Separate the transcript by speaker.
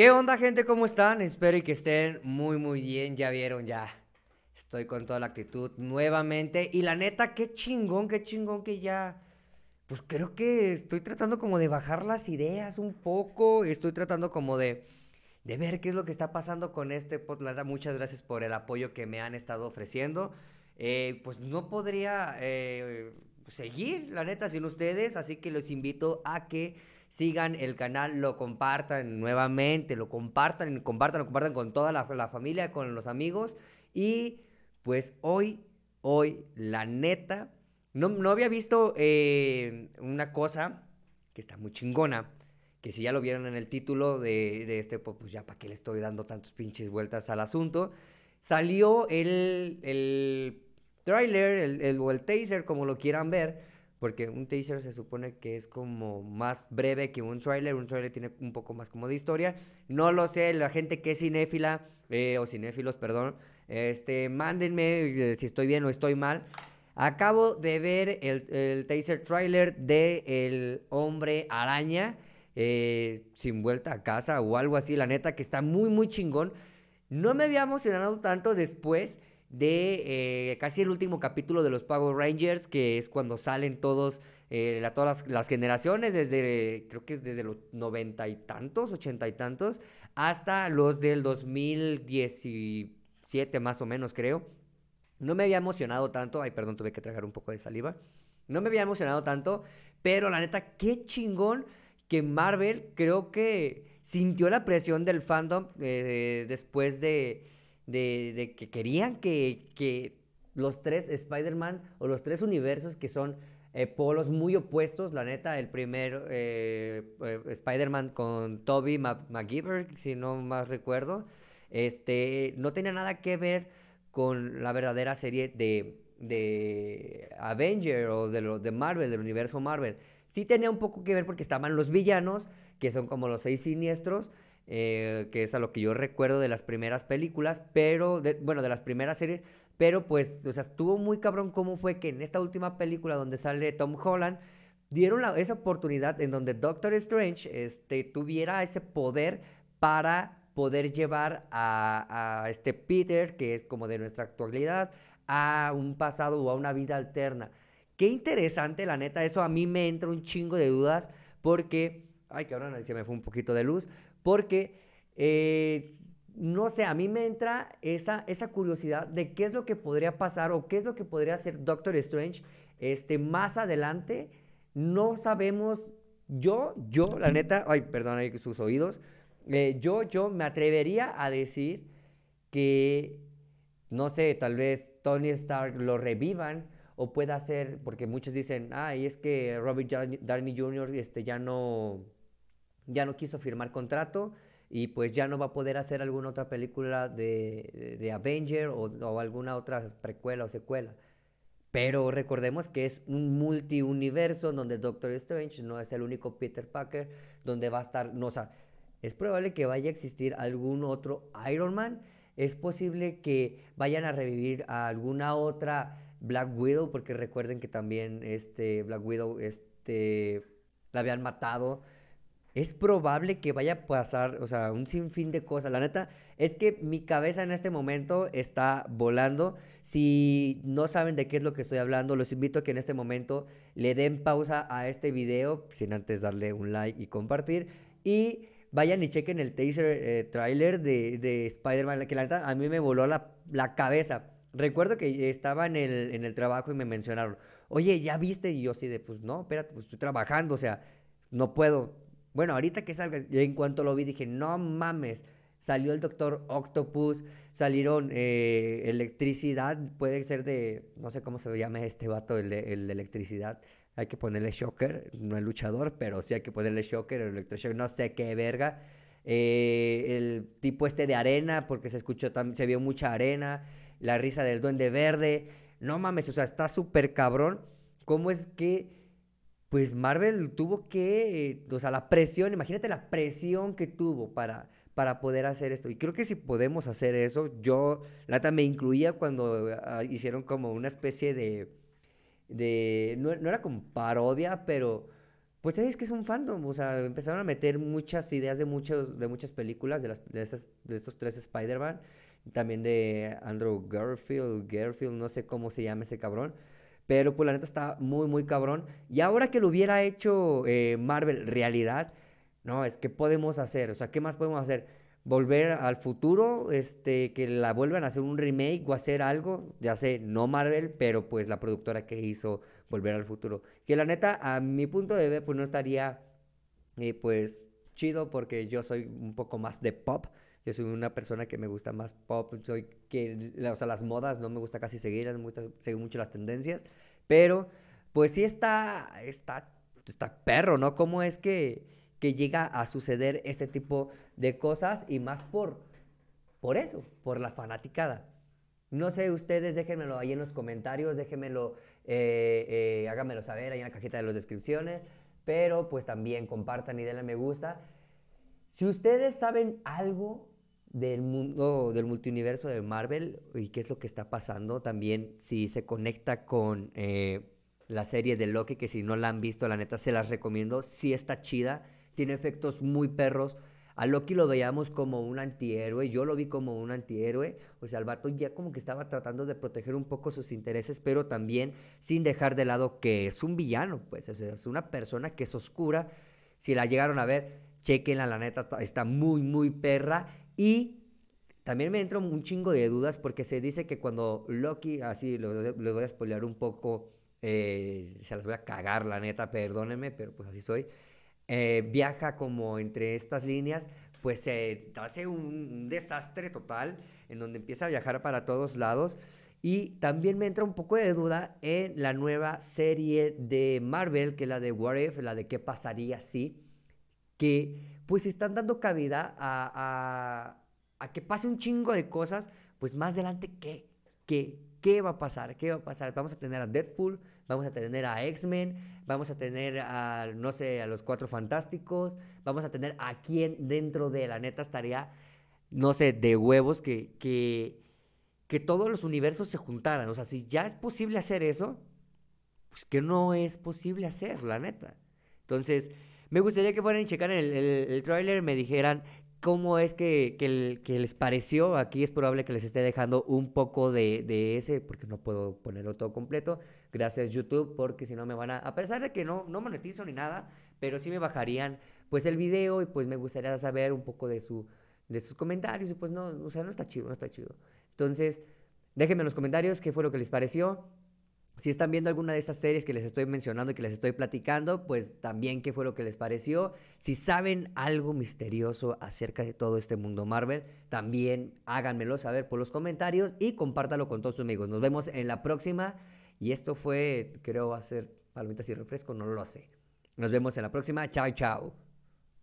Speaker 1: ¿Qué onda, gente? ¿Cómo están? Espero y que estén muy, muy bien. Ya vieron, ya. Estoy con toda la actitud nuevamente. Y la neta, qué chingón, qué chingón que ya. Pues creo que estoy tratando como de bajar las ideas un poco. Estoy tratando como de, de ver qué es lo que está pasando con este podcast. Muchas gracias por el apoyo que me han estado ofreciendo. Eh, pues no podría eh, seguir, la neta, sin ustedes. Así que los invito a que sigan el canal, lo compartan nuevamente, lo compartan, compartan, lo compartan con toda la, familia, con los amigos. Y pues hoy, hoy, la neta, no, no había visto eh, una cosa que está muy chingona, que si ya lo vieron en el título de, este, pues, pues ya para qué le estoy dando tantos pinches vueltas al asunto. Salió el, el trailer, el, el, o el taser, como lo quieran ver, porque un teaser se supone que es como más breve que un trailer, un trailer tiene un poco más como de historia. No lo sé, la gente que es cinéfila, eh, o cinéfilos, perdón, este, mándenme eh, si estoy bien o estoy mal. Acabo de ver el, el teaser trailer de El Hombre Araña, eh, sin vuelta a casa o algo así, la neta que está muy, muy chingón. No me había emocionado tanto después de eh, casi el último capítulo de los Power Rangers, que es cuando salen todos, eh, todas las, generaciones, desde, creo que es desde los noventa y tantos, ochenta y tantos, hasta los del 2017 más o menos, creo. No me había emocionado tanto, ay, perdón, tuve que tragar un poco de saliva. No me había emocionado tanto, pero la neta, qué chingón que Marvel creo que sintió la presión del fandom eh, después de de, que querían que, los tres Spider-Man o los tres universos que son eh, polos muy opuestos, la neta, el primer eh, eh, Spider-Man con Toby McGiver, si no más recuerdo, este, no tenía nada que ver con la verdadera serie de, de Avenger o de, lo, de Marvel, del universo Marvel. Sí tenía un poco que ver porque estaban los villanos, que son como los seis siniestros, eh, que es a lo que yo recuerdo de las primeras películas, pero, bueno, de las primeras series, pero pues, o sea, estuvo muy cabrón cómo fue que en esta última película donde sale Tom Holland, dieron esa oportunidad en donde Doctor Strange este, tuviera ese poder para poder llevar a, este Peter, que es como de nuestra actualidad, a un pasado o a una vida alterna. Qué interesante, la neta, eso a mí me entra un chingo de dudas porque, ay cabrón, se me fue un poquito de luz, porque, eh, no sé, a mí me entra esa, esa curiosidad de qué es lo que podría pasar o qué es lo que podría hacer Doctor Strange este, más adelante. No sabemos, yo, yo, la neta, ay, perdón ahí sus oídos, eh, yo, yo me atrevería a decir que, no sé, tal vez Tony Stark lo revivan o pueda ser, porque muchos dicen, ay, es que Robert Downey Jr. Este, ya no ya no quiso firmar contrato y pues ya no va a poder hacer alguna otra película de, de Avenger o, alguna otra precuela o secuela. Pero recordemos que es un multiuniverso donde Doctor Strange no es el único Peter Parker, donde va a estar, no, o sea, es probable que vaya a existir algún otro Iron Man, es posible que vayan a revivir a alguna otra Black Widow, porque recuerden que también este Black Widow este, la habían matado es probable que vaya a pasar, o sea, un sinfín de cosas. La neta es que mi cabeza en este momento está volando. Si no saben de qué es lo que estoy hablando, los invito a que en este momento le den pausa a este video, sin antes darle un like y compartir. Y vayan y chequen el teaser eh, trailer de, de Spider-Man, que la neta a mí me voló la, la cabeza. Recuerdo que estaba en el, en el trabajo y me mencionaron, oye, ¿ya viste? Y yo así de, pues no, espérate, pues estoy trabajando, o sea, no puedo bueno, ahorita que salga, en cuanto lo vi dije, no mames, salió el Doctor Octopus, salieron eh, electricidad, puede ser de, no sé cómo se llama este vato, el de, electricidad. Hay que ponerle shocker, no el luchador, pero sí hay que ponerle shocker, el electroshock, no sé qué verga. Eh, el tipo este de arena, porque se escuchó, se vio mucha arena, la risa del duende verde. No mames, o sea, está súper cabrón. ¿Cómo es que pues Marvel tuvo que, o sea, la presión, imagínate la presión que tuvo para, para poder hacer esto. Y creo que si podemos hacer eso, yo, Lata, me incluía cuando ah, hicieron como una especie de, de no, era como parodia, pero pues es que es un fandom, o sea, empezaron a meter muchas ideas de, muchos, de muchas películas, de, las, de, esas, de estos tres Spider-Man, también de Andrew Garfield, Garfield, no sé cómo se llama ese cabrón, pero pues la neta está muy, muy cabrón. Y ahora que lo hubiera hecho eh, Marvel realidad, no, es que podemos hacer, o sea, ¿qué más podemos hacer? Volver al futuro, este, que la vuelvan a hacer un remake o hacer algo, ya sé, no Marvel, pero pues la productora que hizo Volver al Futuro. Que la neta, a mi punto de ver, pues no estaría, eh, pues, chido porque yo soy un poco más de pop. Yo soy una persona que me gusta más pop, soy que, o sea, las modas no me gusta casi seguir, me gusta seguir mucho las tendencias, pero pues sí está, está, está perro, ¿no? ¿Cómo es que, que llega a suceder este tipo de cosas y más por, por eso, por la fanaticada? No sé, ustedes déjenmelo ahí en los comentarios, déjenmelo eh, eh, háganmelo saber ahí en la cajita de las descripciones, pero pues también compartan y denle me gusta. Si ustedes saben algo del mundo, del multiuniverso de Marvel y qué es lo que está pasando, también si se conecta con eh, la serie de Loki, que si no la han visto, la neta se las recomiendo, sí está chida, tiene efectos muy perros, a Loki lo veíamos como un antihéroe, yo lo vi como un antihéroe, o sea, el vato ya como que estaba tratando de proteger un poco sus intereses, pero también sin dejar de lado que es un villano, pues, es una persona que es oscura. Si la llegaron a ver, chequenla, la neta, está muy, muy perra. Y también me entró un chingo de dudas porque se dice que cuando Loki, así, les voy a spoilear un poco, eh, se las voy a cagar, la neta, perdónenme, pero pues así soy. Eh, viaja como entre estas líneas, pues se hace un, desastre total en donde empieza a viajar para todos lados. Y también me entra un poco de duda en la nueva serie de Marvel, que es la de What If, la de qué pasaría si, que pues están dando cabida a, a, que pase un chingo de cosas, pues más adelante, ¿qué? ¿Qué? ¿Qué va a pasar? ¿Qué va a pasar? Vamos a tener a Deadpool, vamos a tener a X-Men, vamos a tener a, no sé, a los Cuatro Fantásticos, vamos a tener a quién dentro de la neta estaría, no sé, de huevos que, que, que todos los universos se juntaran. O sea, si ya es posible hacer eso, pues que no es posible hacer, la neta. Entonces, me gustaría que fueran y checaran el, el, el me dijeran cómo es que, que, les pareció. Aquí es probable que les esté dejando un poco de, de, ese, porque no puedo ponerlo todo completo. Gracias YouTube, porque si no me van a, a pesar de que no, no monetizo ni nada, pero sí me bajarían pues el video y pues me gustaría saber un poco de, su, de sus comentarios y pues no, o sea, no está chido, no está chido. Entonces, déjenme en los comentarios qué fue lo que les pareció. Si están viendo alguna de estas series que les estoy mencionando y que les estoy platicando, pues también qué fue lo que les pareció. Si saben algo misterioso acerca de todo este mundo Marvel, también háganmelo saber por los comentarios y compártalo con todos sus amigos. Nos vemos en la próxima. Y esto fue, creo, va a ser palomitas y refresco, no lo sé. Nos vemos en la próxima. Chao, chao.